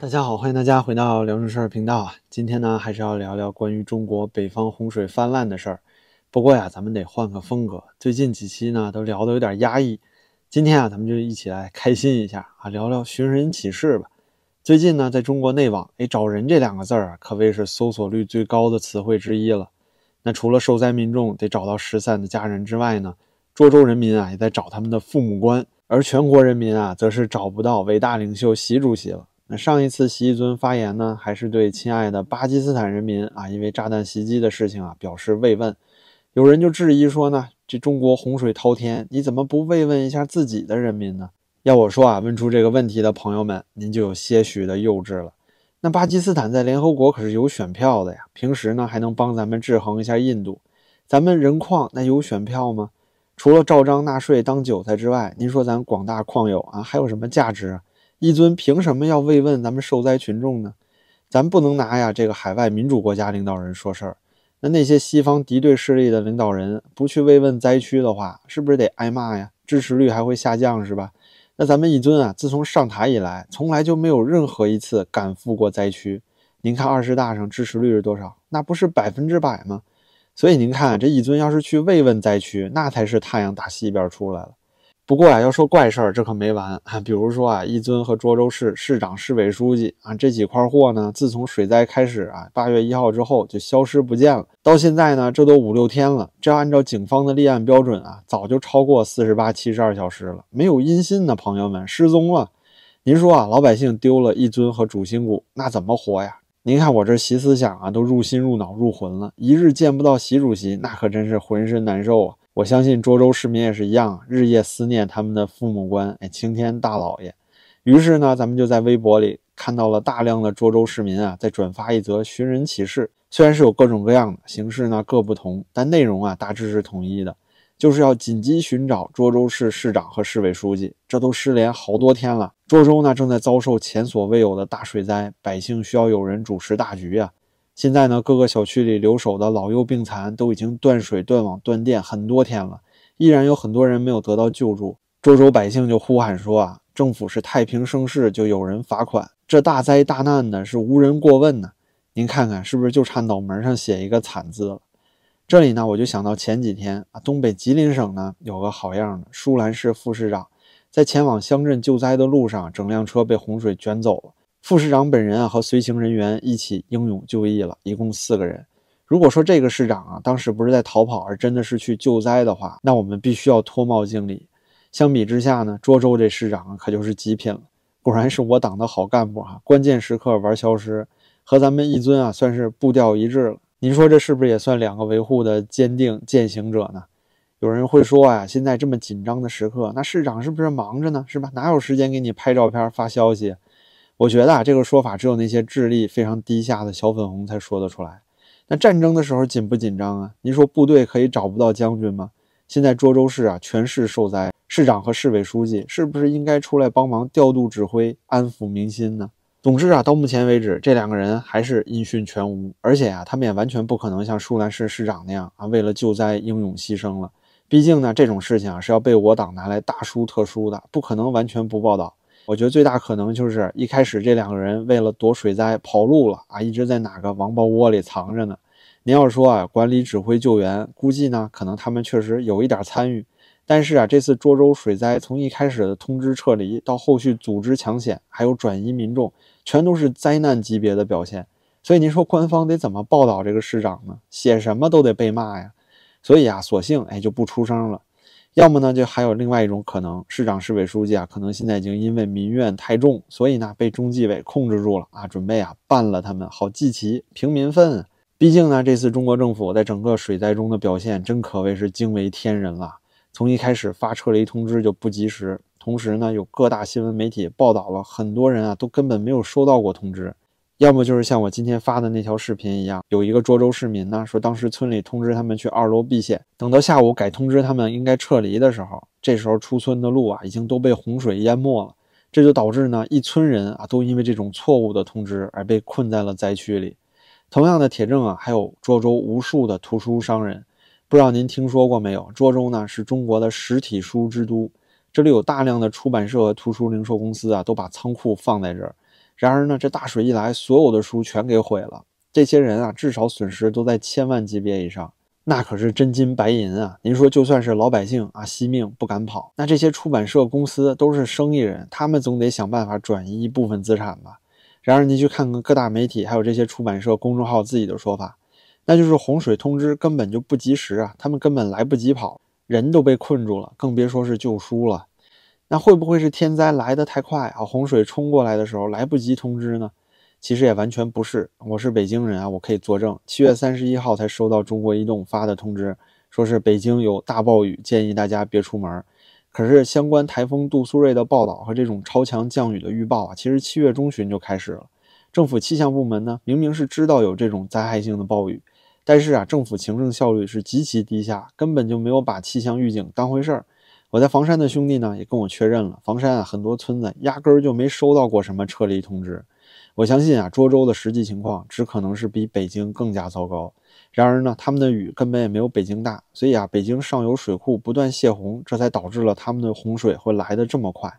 大家好，欢迎大家回到聊正事儿频道啊。今天呢，还是要聊聊关于中国北方洪水泛滥的事儿。不过呀，咱们得换个风格。最近几期呢，都聊得有点压抑。今天啊，咱们就一起来开心一下啊，聊聊寻人启事吧。最近呢，在中国内网，哎，找人这两个字儿啊，可谓是搜索率最高的词汇之一了。那除了受灾民众得找到失散的家人之外呢，涿州人民啊，也在找他们的父母官，而全国人民啊，则是找不到伟大领袖习主席了。那上一次习尊发言呢，还是对亲爱的巴基斯坦人民啊，因为炸弹袭击的事情啊表示慰问。有人就质疑说呢，这中国洪水滔天，你怎么不慰问一下自己的人民呢？要我说啊，问出这个问题的朋友们，您就有些许的幼稚了。那巴基斯坦在联合国可是有选票的呀，平时呢还能帮咱们制衡一下印度。咱们人矿那有选票吗？除了照章纳税当韭菜之外，您说咱广大矿友啊还有什么价值？一尊凭什么要慰问咱们受灾群众呢？咱不能拿呀这个海外民主国家领导人说事儿。那那些西方敌对势力的领导人不去慰问灾区的话，是不是得挨骂呀？支持率还会下降是吧？那咱们一尊啊，自从上台以来，从来就没有任何一次赶赴过灾区。您看二十大上支持率是多少？那不是百分之百吗？所以您看这一尊要是去慰问灾区，那才是太阳打西边出来了。不过啊，要说怪事儿，这可没完啊！比如说啊，一尊和涿州市市长、市委书记啊，这几块货呢，自从水灾开始啊，八月一号之后就消失不见了。到现在呢，这都五六天了。这按照警方的立案标准啊，早就超过四十八、七十二小时了，没有音信呢，朋友们失踪了。您说啊，老百姓丢了一尊和主心骨，那怎么活呀？您看我这习思想啊，都入心、入脑、入魂了。一日见不到习主席，那可真是浑身难受啊！我相信涿州市民也是一样，日夜思念他们的父母官，哎，青天大老爷。于是呢，咱们就在微博里看到了大量的涿州市民啊，在转发一则寻人启事。虽然是有各种各样的形式呢，各不同，但内容啊大致是统一的，就是要紧急寻找涿州市市长和市委书记。这都失联好多天了，涿州呢正在遭受前所未有的大水灾，百姓需要有人主持大局啊。现在呢，各个小区里留守的老幼病残都已经断水、断网、断电很多天了，依然有很多人没有得到救助。周州百姓就呼喊说啊，政府是太平盛世，就有人罚款；这大灾大难呢，是无人过问呢。您看看是不是就差脑门上写一个惨字了？这里呢，我就想到前几天啊，东北吉林省呢有个好样的，舒兰市副市长在前往乡镇救灾的路上，整辆车被洪水卷走了。副市长本人啊和随行人员一起英勇就义了，一共四个人。如果说这个市长啊当时不是在逃跑，而真的是去救灾的话，那我们必须要脱帽敬礼。相比之下呢，涿州这市长可就是极品了，果然是我党的好干部啊！关键时刻玩消失，和咱们一尊啊算是步调一致了。您说这是不是也算两个维护的坚定践行者呢？有人会说啊，现在这么紧张的时刻，那市长是不是忙着呢？是吧？哪有时间给你拍照片发消息？我觉得啊，这个说法只有那些智力非常低下的小粉红才说得出来。那战争的时候紧不紧张啊？您说部队可以找不到将军吗？现在涿州市啊，全市受灾，市长和市委书记是不是应该出来帮忙调度指挥，安抚民心呢？总之啊，到目前为止，这两个人还是音讯全无，而且啊，他们也完全不可能像舒兰市市长那样啊，为了救灾英勇牺牲了。毕竟呢，这种事情啊是要被我党拿来大书特书的，不可能完全不报道。我觉得最大可能就是一开始这两个人为了躲水灾跑路了啊，一直在哪个王八窝里藏着呢。您要说啊，管理指挥救援，估计呢可能他们确实有一点参与，但是啊，这次涿州水灾从一开始的通知撤离到后续组织抢险，还有转移民众，全都是灾难级别的表现。所以您说官方得怎么报道这个市长呢？写什么都得被骂呀。所以啊，索性哎就不出声了。要么呢，就还有另外一种可能，市长、市委书记啊，可能现在已经因为民怨太重，所以呢被中纪委控制住了啊，准备啊办了他们，好祭旗平民愤。毕竟呢，这次中国政府在整个水灾中的表现，真可谓是惊为天人了。从一开始发撤离通知就不及时，同时呢，有各大新闻媒体报道了很多人啊都根本没有收到过通知。要么就是像我今天发的那条视频一样，有一个涿州市民呢说，当时村里通知他们去二楼避险，等到下午改通知他们应该撤离的时候，这时候出村的路啊已经都被洪水淹没了，这就导致呢一村人啊都因为这种错误的通知而被困在了灾区里。同样的铁证啊，还有涿州无数的图书商人，不知道您听说过没有？涿州呢是中国的实体书之都，这里有大量的出版社和图书零售公司啊，都把仓库放在这儿。然而呢，这大水一来，所有的书全给毁了。这些人啊，至少损失都在千万级别以上，那可是真金白银啊！您说，就算是老百姓啊，惜命不敢跑，那这些出版社公司都是生意人，他们总得想办法转移一部分资产吧？然而，您去看看各大媒体还有这些出版社公众号自己的说法，那就是洪水通知根本就不及时啊，他们根本来不及跑，人都被困住了，更别说是救书了。那会不会是天灾来得太快啊？洪水冲过来的时候来不及通知呢？其实也完全不是。我是北京人啊，我可以作证。七月三十一号才收到中国移动发的通知，说是北京有大暴雨，建议大家别出门。可是相关台风杜苏芮的报道和这种超强降雨的预报啊，其实七月中旬就开始了。政府气象部门呢，明明是知道有这种灾害性的暴雨，但是啊，政府行政效率是极其低下，根本就没有把气象预警当回事儿。我在房山的兄弟呢也跟我确认了，房山啊很多村子压根儿就没收到过什么撤离通知。我相信啊涿州的实际情况只可能是比北京更加糟糕。然而呢，他们的雨根本也没有北京大，所以啊北京上游水库不断泄洪，这才导致了他们的洪水会来的这么快。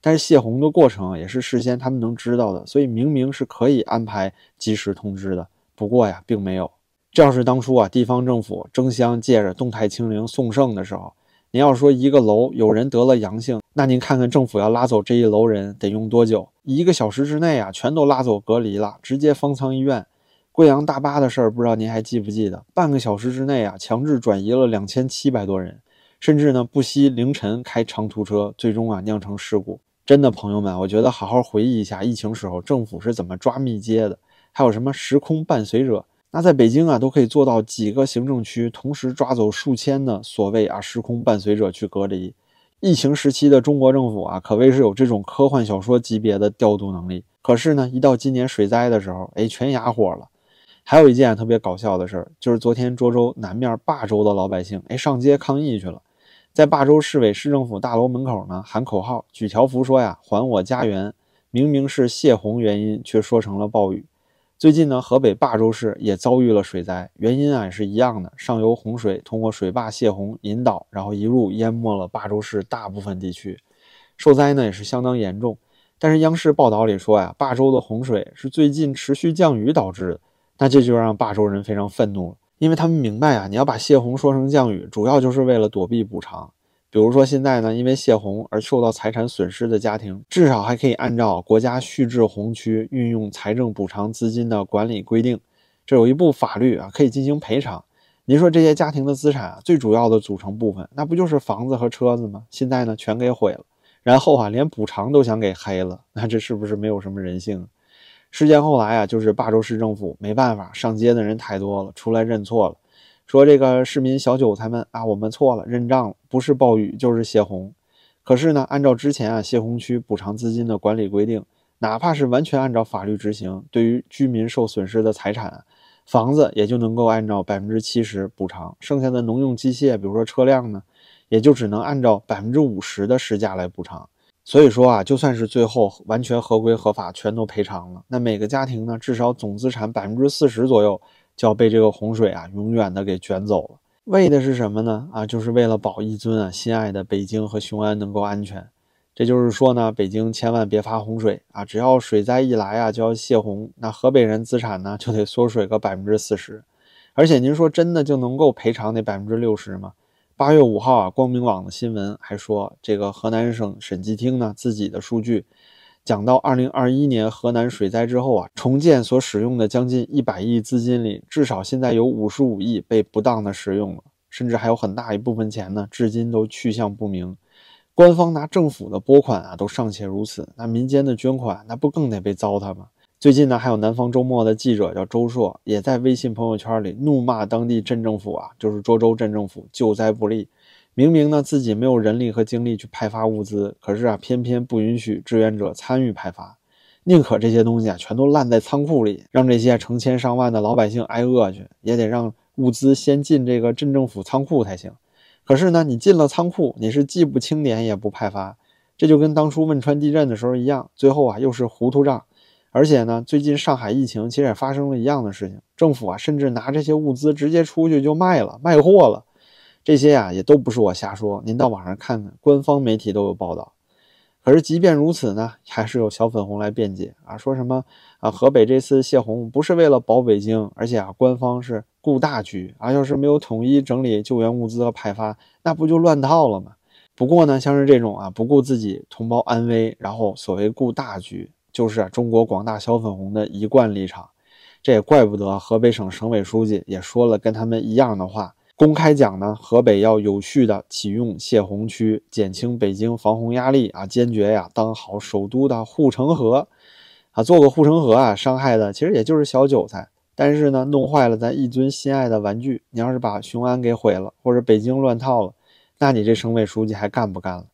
但是泄洪的过程也是事先他们能知道的，所以明明是可以安排及时通知的。不过呀，并没有。这要是当初啊地方政府争相借着动态清零送圣的时候。您要说一个楼有人得了阳性，那您看看政府要拉走这一楼人得用多久？一个小时之内啊，全都拉走隔离了，直接方舱医院。贵阳大巴的事儿，不知道您还记不记得？半个小时之内啊，强制转移了两千七百多人，甚至呢不惜凌晨开长途车，最终啊酿成事故。真的，朋友们，我觉得好好回忆一下疫情时候政府是怎么抓密接的，还有什么时空伴随者。那在北京啊，都可以做到几个行政区同时抓走数千的所谓啊时空伴随者去隔离。疫情时期的中国政府啊，可谓是有这种科幻小说级别的调度能力。可是呢，一到今年水灾的时候，哎，全哑火了。还有一件特别搞笑的事儿，就是昨天涿州南面霸州的老百姓哎上街抗议去了，在霸州市委市政府大楼门口呢喊口号、举条幅说呀“还我家园”，明明是泄洪原因，却说成了暴雨。最近呢，河北霸州市也遭遇了水灾，原因啊也是一样的，上游洪水通过水坝泄洪引导，然后一路淹没了霸州市大部分地区，受灾呢也是相当严重。但是央视报道里说呀，霸州的洪水是最近持续降雨导致的，那这就让霸州人非常愤怒了，因为他们明白啊，你要把泄洪说成降雨，主要就是为了躲避补偿。比如说现在呢，因为泄洪而受到财产损失的家庭，至少还可以按照国家蓄滞洪区运用财政补偿资金的管理规定，这有一部法律啊，可以进行赔偿。您说这些家庭的资产啊，最主要的组成部分，那不就是房子和车子吗？现在呢，全给毁了，然后啊，连补偿都想给黑了，那这是不是没有什么人性？事件后来啊，就是霸州市政府没办法，上街的人太多了，出来认错了。说这个市民小韭菜们啊，我们错了，认账了，不是暴雨就是泄洪。可是呢，按照之前啊泄洪区补偿资金的管理规定，哪怕是完全按照法律执行，对于居民受损失的财产，房子也就能够按照百分之七十补偿，剩下的农用机械，比如说车辆呢，也就只能按照百分之五十的市价来补偿。所以说啊，就算是最后完全合规合法，全都赔偿了，那每个家庭呢，至少总资产百分之四十左右。就要被这个洪水啊永远的给卷走了，为的是什么呢？啊，就是为了保一尊啊心爱的北京和雄安能够安全。这就是说呢，北京千万别发洪水啊！只要水灾一来啊，就要泄洪，那河北人资产呢就得缩水个百分之四十。而且您说真的就能够赔偿那百分之六十吗？八月五号啊，光明网的新闻还说，这个河南省审计厅呢自己的数据。讲到二零二一年河南水灾之后啊，重建所使用的将近一百亿资金里，至少现在有五十五亿被不当的使用了，甚至还有很大一部分钱呢，至今都去向不明。官方拿政府的拨款啊，都尚且如此，那民间的捐款那不更得被糟蹋吗？最近呢，还有南方周末的记者叫周硕，也在微信朋友圈里怒骂当地镇政府啊，就是涿州镇政府救灾不力。明明呢自己没有人力和精力去派发物资，可是啊偏偏不允许志愿者参与派发，宁可这些东西啊全都烂在仓库里，让这些成千上万的老百姓挨饿去，也得让物资先进这个镇政府仓库才行。可是呢，你进了仓库，你是既不清点也不派发，这就跟当初汶川地震的时候一样，最后啊又是糊涂账。而且呢，最近上海疫情其实也发生了一样的事情，政府啊甚至拿这些物资直接出去就卖了，卖货了。这些呀也都不是我瞎说，您到网上看看，官方媒体都有报道。可是即便如此呢，还是有小粉红来辩解啊，说什么啊，河北这次泄洪不是为了保北京，而且啊，官方是顾大局啊，要是没有统一整理救援物资和派发，那不就乱套了吗？不过呢，像是这种啊，不顾自己同胞安危，然后所谓顾大局，就是中国广大小粉红的一贯立场。这也怪不得河北省省委书记也说了跟他们一样的话。公开讲呢，河北要有序的启用泄洪区，减轻北京防洪压力啊，坚决呀当好首都的护城河啊，做个护城河啊，伤害的其实也就是小韭菜，但是呢，弄坏了咱一尊心爱的玩具，你要是把雄安给毁了，或者北京乱套了，那你这省委书记还干不干了？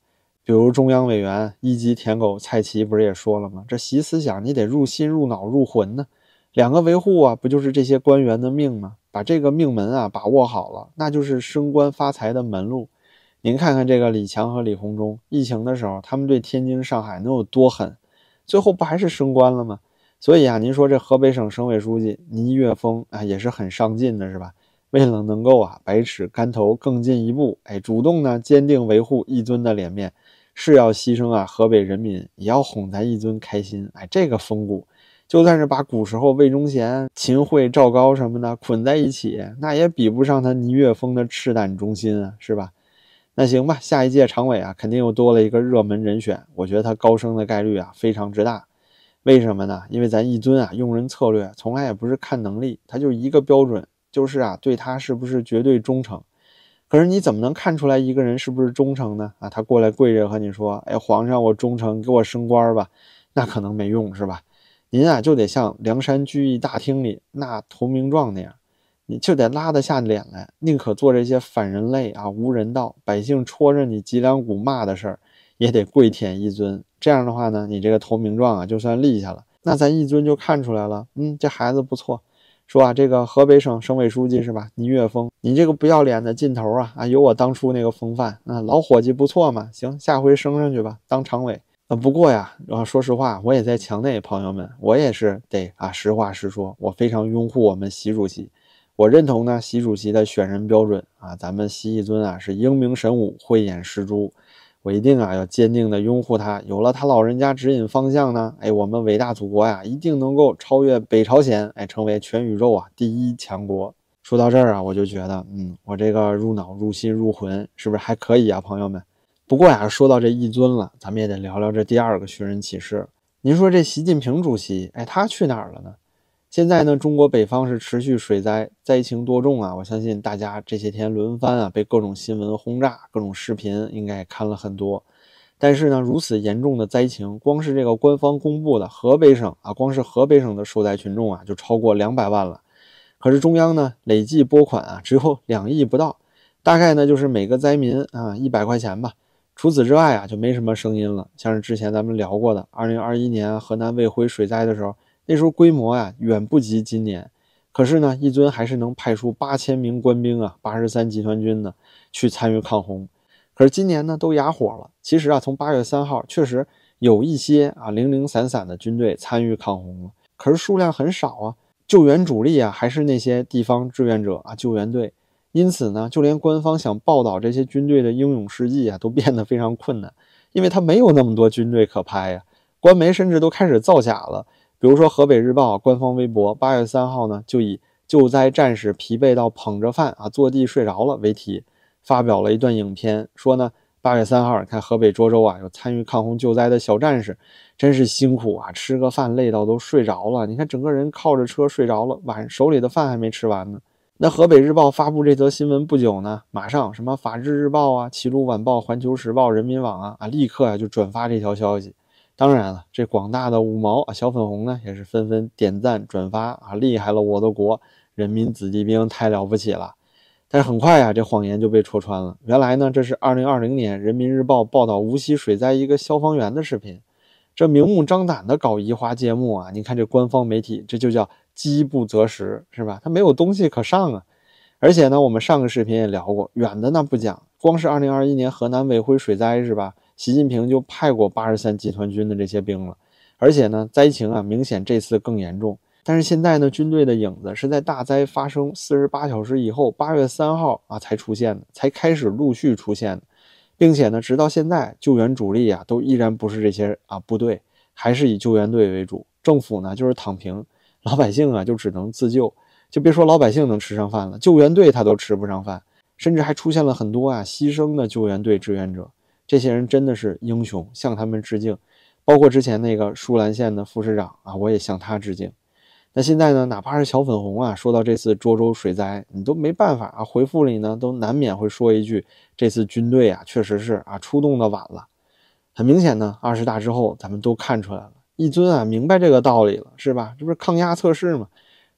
比如中央委员一级舔狗蔡奇不是也说了吗？这习思想你得入心、入脑、入魂呢，两个维护啊，不就是这些官员的命吗？把这个命门啊把握好了，那就是升官发财的门路。您看看这个李强和李鸿忠，疫情的时候他们对天津、上海能有多狠？最后不还是升官了吗？所以啊，您说这河北省省委书记倪岳峰啊也是很上进的，是吧？为了能够啊百尺竿头更进一步，哎，主动呢坚定维护一尊的脸面，是要牺牲啊河北人民，也要哄咱一尊开心。哎，这个风骨。就算是把古时候魏忠贤、秦桧、赵高什么的捆在一起，那也比不上他倪岳峰的赤胆忠心啊，是吧？那行吧，下一届常委啊，肯定又多了一个热门人选，我觉得他高升的概率啊非常之大。为什么呢？因为咱一尊啊用人策略从来也不是看能力，他就一个标准，就是啊对他是不是绝对忠诚。可是你怎么能看出来一个人是不是忠诚呢？啊，他过来跪着和你说：“哎，皇上，我忠诚，给我升官吧。”那可能没用，是吧？您啊，就得像梁山聚义大厅里那投名状那样，你就得拉得下脸来，宁可做这些反人类啊、无人道、百姓戳着你脊梁骨骂的事儿，也得跪舔一尊。这样的话呢，你这个投名状啊，就算立下了，那咱一尊就看出来了。嗯，这孩子不错，说啊，这个河北省省委书记是吧？倪岳峰，你这个不要脸的劲头啊啊，有我当初那个风范啊，老伙计不错嘛。行，下回升上去吧，当常委。啊，不过呀，啊，说实话，我也在墙内，朋友们，我也是得啊，实话实说，我非常拥护我们习主席，我认同呢习主席的选人标准啊，咱们习一尊啊是英明神武、慧眼识珠，我一定啊要坚定的拥护他，有了他老人家指引方向呢，哎，我们伟大祖国呀一定能够超越北朝鲜，哎，成为全宇宙啊第一强国。说到这儿啊，我就觉得，嗯，我这个入脑、入心、入魂，是不是还可以啊，朋友们？不过呀，说到这一尊了，咱们也得聊聊这第二个寻人启事。您说这习近平主席，哎，他去哪儿了呢？现在呢，中国北方是持续水灾，灾情多重啊！我相信大家这些天轮番啊，被各种新闻轰炸，各种视频应该也看了很多。但是呢，如此严重的灾情，光是这个官方公布的河北省啊，光是河北省的受灾群众啊，就超过两百万了。可是中央呢，累计拨款啊，只有两亿不到，大概呢，就是每个灾民啊，一百块钱吧。除此之外啊，就没什么声音了。像是之前咱们聊过的，二零二一年河南卫辉水灾的时候，那时候规模啊远不及今年。可是呢，一尊还是能派出八千名官兵啊，八十三集团军呢去参与抗洪。可是今年呢都哑火了。其实啊，从八月三号确实有一些啊零零散散的军队参与抗洪了，可是数量很少啊。救援主力啊还是那些地方志愿者啊救援队。因此呢，就连官方想报道这些军队的英勇事迹啊，都变得非常困难，因为他没有那么多军队可拍呀。官媒甚至都开始造假了，比如说河北日报官方微博八月三号呢，就以“救灾战士疲惫到捧着饭啊坐地睡着了”为题，发表了一段影片，说呢，八月三号看河北涿州啊有参与抗洪救灾的小战士，真是辛苦啊，吃个饭累到都睡着了，你看整个人靠着车睡着了，晚上手里的饭还没吃完呢。那河北日报发布这则新闻不久呢，马上什么法制日报啊、齐鲁晚报、环球时报、人民网啊啊，立刻啊就转发这条消息。当然了，这广大的五毛啊小粉红呢，也是纷纷点赞转发啊，厉害了我的国，人民子弟兵太了不起了。但是很快啊，这谎言就被戳穿了。原来呢，这是2020年人民日报报道无锡水灾一个消防员的视频。这明目张胆的搞移花接木啊！你看这官方媒体，这就叫。饥不择食是吧？他没有东西可上啊！而且呢，我们上个视频也聊过，远的那不讲，光是二零二一年河南卫辉水灾是吧？习近平就派过八十三集团军的这些兵了，而且呢，灾情啊明显这次更严重。但是现在呢，军队的影子是在大灾发生四十八小时以后，八月三号啊才出现的，才开始陆续出现的。并且呢，直到现在救援主力啊都依然不是这些啊部队，还是以救援队为主。政府呢就是躺平，老百姓啊就只能自救。就别说老百姓能吃上饭了，救援队他都吃不上饭，甚至还出现了很多啊牺牲的救援队志愿者。这些人真的是英雄，向他们致敬。包括之前那个舒兰县的副市长啊，我也向他致敬。那现在呢，哪怕是小粉红啊，说到这次涿州水灾，你都没办法啊，回复里呢都难免会说一句：这次军队啊，确实是啊出动的晚了。很明显呢，二十大之后，咱们都看出来了，一尊啊明白这个道理了，是吧？这不是抗压测试吗？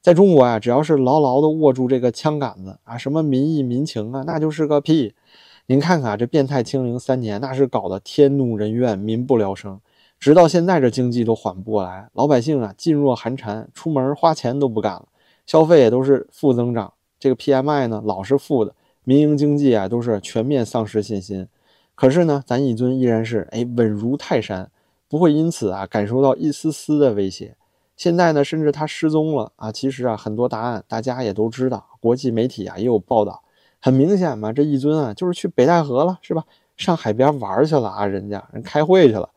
在中国啊，只要是牢牢的握住这个枪杆子啊，什么民意民情啊，那就是个屁。您看看这变态清零三年，那是搞得天怒人怨，民不聊生。直到现在，这经济都缓不过来，老百姓啊噤若寒蝉，出门花钱都不敢了，消费也都是负增长。这个 PMI 呢老是负的，民营经济啊都是全面丧失信心。可是呢，咱一尊依然是哎稳如泰山，不会因此啊感受到一丝丝的威胁。现在呢，甚至他失踪了啊！其实啊，很多答案大家也都知道，国际媒体啊也有报道。很明显嘛，这一尊啊就是去北戴河了，是吧？上海边玩去了啊，人家人开会去了。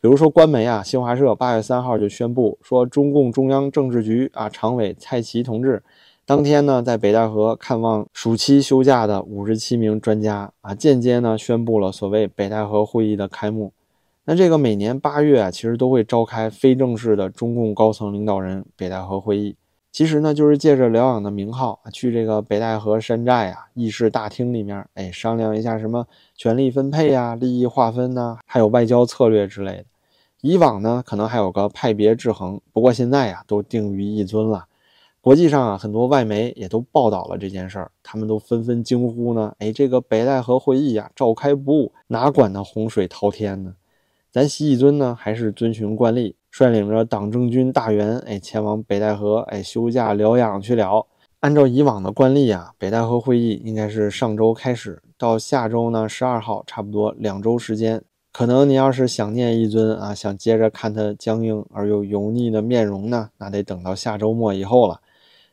比如说官媒啊，新华社八月三号就宣布说，中共中央政治局啊常委蔡奇同志当天呢在北戴河看望暑期休假的五十七名专家啊，间接呢宣布了所谓北戴河会议的开幕。那这个每年八月啊，其实都会召开非正式的中共高层领导人北戴河会议。其实呢，就是借着疗养的名号，去这个北戴河山寨啊议事大厅里面，哎，商量一下什么权力分配呀、利益划分呐，还有外交策略之类的。以往呢，可能还有个派别制衡，不过现在呀，都定于一尊了。国际上啊，很多外媒也都报道了这件事儿，他们都纷纷惊呼呢，哎，这个北戴河会议呀，召开不误，哪管那洪水滔天呢？咱习义尊呢，还是遵循惯例，率领着党政军大员，哎，前往北戴河，哎，休假疗养去了。按照以往的惯例啊，北戴河会议应该是上周开始，到下周呢，十二号，差不多两周时间。可能你要是想念一尊啊，想接着看他僵硬而又油腻的面容呢，那得等到下周末以后了。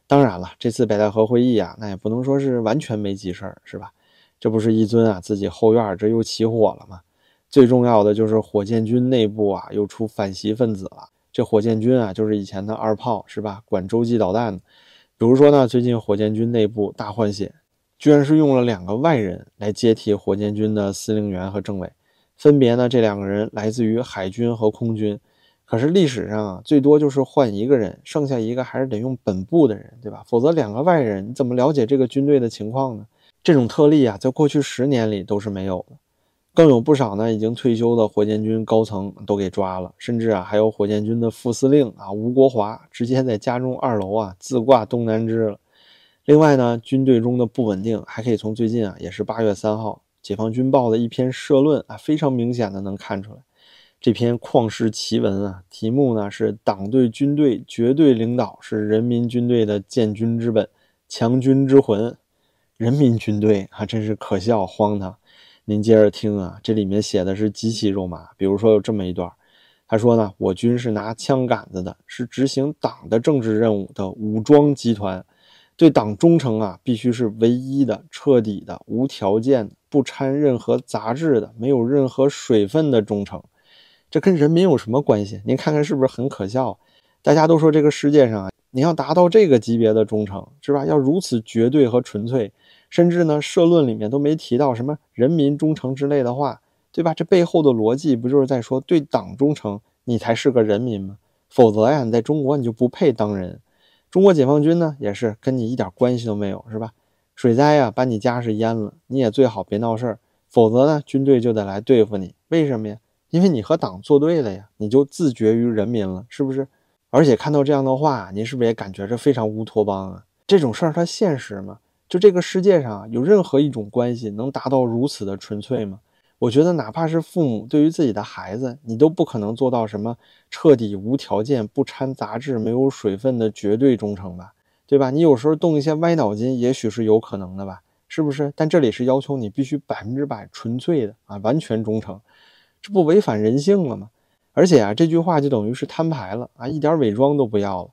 当然了，这次北戴河会议啊，那也不能说是完全没急事儿，是吧？这不是一尊啊，自己后院这又起火了吗？最重要的就是火箭军内部啊，又出反袭分子了。这火箭军啊，就是以前的二炮，是吧？管洲际导弹的。比如说呢，最近火箭军内部大换血，居然是用了两个外人来接替火箭军的司令员和政委，分别呢，这两个人来自于海军和空军。可是历史上啊，最多就是换一个人，剩下一个还是得用本部的人，对吧？否则两个外人，你怎么了解这个军队的情况呢？这种特例啊，在过去十年里都是没有的。更有不少呢，已经退休的火箭军高层都给抓了，甚至啊，还有火箭军的副司令啊吴国华直接在家中二楼啊自挂东南枝了。另外呢，军队中的不稳定还可以从最近啊，也是八月三号《解放军报》的一篇社论啊，非常明显的能看出来。这篇旷世奇文啊，题目呢是“党对军队绝对领导是人民军队的建军之本、强军之魂”。人民军队啊，真是可笑荒唐。您接着听啊，这里面写的是极其肉麻。比如说有这么一段，他说呢，我军是拿枪杆子的，是执行党的政治任务的武装集团，对党忠诚啊，必须是唯一的、彻底的、无条件的、不掺任何杂质的、没有任何水分的忠诚。这跟人民有什么关系？您看看是不是很可笑？大家都说这个世界上啊，你要达到这个级别的忠诚，是吧？要如此绝对和纯粹。甚至呢，社论里面都没提到什么人民忠诚之类的话，对吧？这背后的逻辑不就是在说对党忠诚，你才是个人民吗？否则呀，你在中国你就不配当人。中国解放军呢，也是跟你一点关系都没有，是吧？水灾呀，把你家是淹了，你也最好别闹事儿，否则呢，军队就得来对付你。为什么呀？因为你和党作对了呀，你就自绝于人民了，是不是？而且看到这样的话，您是不是也感觉这非常乌托邦啊？这种事儿它现实吗？就这个世界上有任何一种关系能达到如此的纯粹吗？我觉得哪怕是父母对于自己的孩子，你都不可能做到什么彻底无条件、不掺杂质、没有水分的绝对忠诚吧，对吧？你有时候动一些歪脑筋，也许是有可能的吧，是不是？但这里是要求你必须百分之百纯粹的啊，完全忠诚，这不违反人性了吗？而且啊，这句话就等于是摊牌了啊，一点伪装都不要了。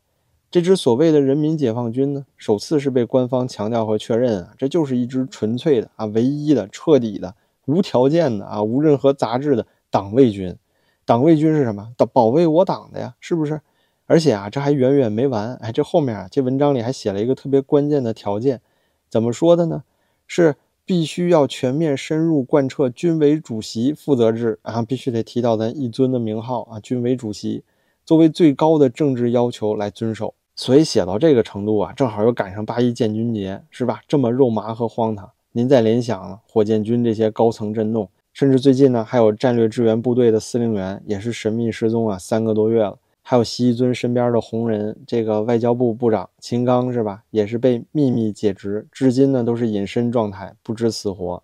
这支所谓的人民解放军呢，首次是被官方强调和确认啊，这就是一支纯粹的啊、唯一的、彻底的、无条件的啊，无任何杂质的党卫军。党卫军是什么？保保卫我党的呀，是不是？而且啊，这还远远没完。哎，这后面啊，这文章里还写了一个特别关键的条件，怎么说的呢？是必须要全面深入贯彻军委主席负责制啊，必须得提到咱一尊的名号啊，军委主席作为最高的政治要求来遵守。所以写到这个程度啊，正好又赶上八一建军节，是吧？这么肉麻和荒唐。您再联想火箭军这些高层震动，甚至最近呢，还有战略支援部队的司令员也是神秘失踪啊，三个多月了。还有习一尊身边的红人，这个外交部部长秦刚是吧？也是被秘密解职，至今呢都是隐身状态，不知死活。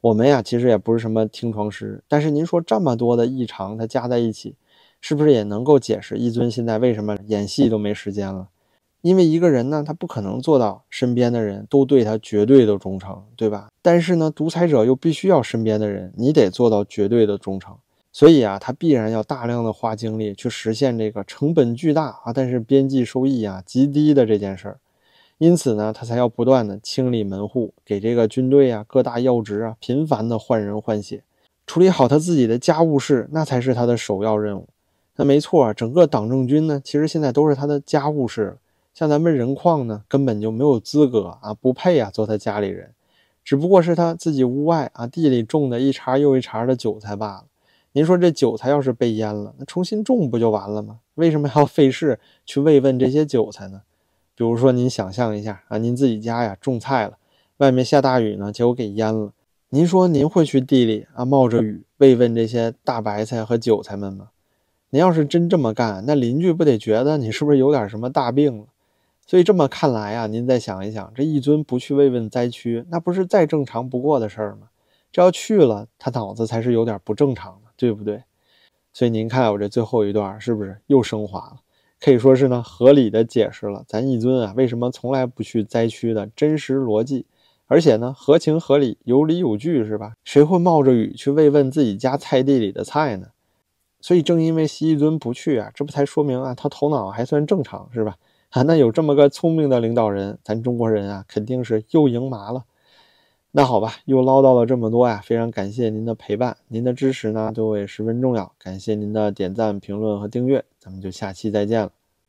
我们呀，其实也不是什么听床师，但是您说这么多的异常，它加在一起。是不是也能够解释一尊现在为什么演戏都没时间了？因为一个人呢，他不可能做到身边的人都对他绝对的忠诚，对吧？但是呢，独裁者又必须要身边的人你得做到绝对的忠诚，所以啊，他必然要大量的花精力去实现这个成本巨大啊，但是边际收益啊极低的这件事儿。因此呢，他才要不断的清理门户，给这个军队啊各大要职啊频繁的换人换血，处理好他自己的家务事，那才是他的首要任务。那没错，整个党政军呢，其实现在都是他的家务事。像咱们人矿呢，根本就没有资格啊，不配啊做他家里人，只不过是他自己屋外啊地里种的一茬又一茬的韭菜罢了。您说这韭菜要是被淹了，那重新种不就完了吗？为什么要费事去慰问这些韭菜呢？比如说您想象一下啊，您自己家呀种菜了，外面下大雨呢，结果给淹了，您说您会去地里啊冒着雨慰问这些大白菜和韭菜们吗？您要是真这么干，那邻居不得觉得你是不是有点什么大病了？所以这么看来啊，您再想一想，这一尊不去慰问灾区，那不是再正常不过的事儿吗？这要去了，他脑子才是有点不正常的，对不对？所以您看我这最后一段是不是又升华了？可以说是呢，合理的解释了咱一尊啊为什么从来不去灾区的真实逻辑，而且呢合情合理、有理有据，是吧？谁会冒着雨去慰问自己家菜地里的菜呢？所以正因为习一尊不去啊，这不才说明啊，他头脑还算正常，是吧？啊，那有这么个聪明的领导人，咱中国人啊，肯定是又赢麻了。那好吧，又唠叨了这么多啊，非常感谢您的陪伴，您的支持呢对我也十分重要，感谢您的点赞、评论和订阅，咱们就下期再见了。